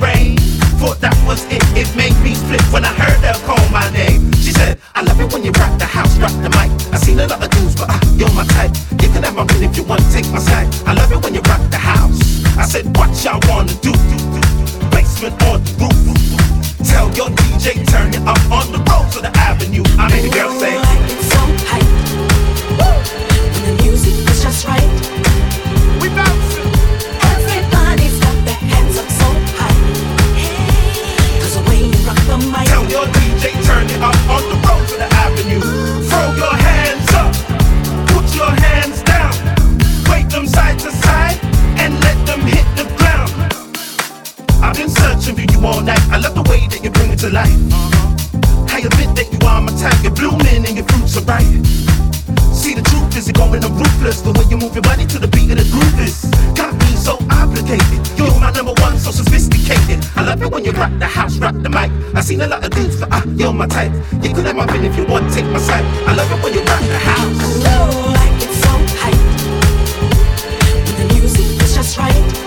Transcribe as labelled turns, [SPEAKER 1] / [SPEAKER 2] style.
[SPEAKER 1] rain. Thought that was it, it made me flip when I heard her call my name. She said, I love it when you rock the house, rock the mic. I seen a lot of dudes, but uh, you're my type. You can have my ring if you want, take my side. I love it when you rock the house. I said, what y'all wanna do? Basement on the roof. Tell your DJ, turn it up on the road to the avenue. I made the girl say,
[SPEAKER 2] so hype. When the music is just right.
[SPEAKER 1] On the road to the avenue. Throw your hands up, put your hands down, wave them side to side, and let them hit the ground. I've been searching for you all night. I love the way that you bring it to life. I admit that you are my type. You're blooming and your fruits are ripe. See the truth is you're going on ruthless. The way you move your body to the beat of the groove is got me so obligated. You're my number one, so sophisticated. I love it when you rock the house, rock the mic. I seen a lot of dudes, but ah, you're my type. You could have my pin if you want, take my side. I love it when you rock the house.
[SPEAKER 2] I so. When the music is just right.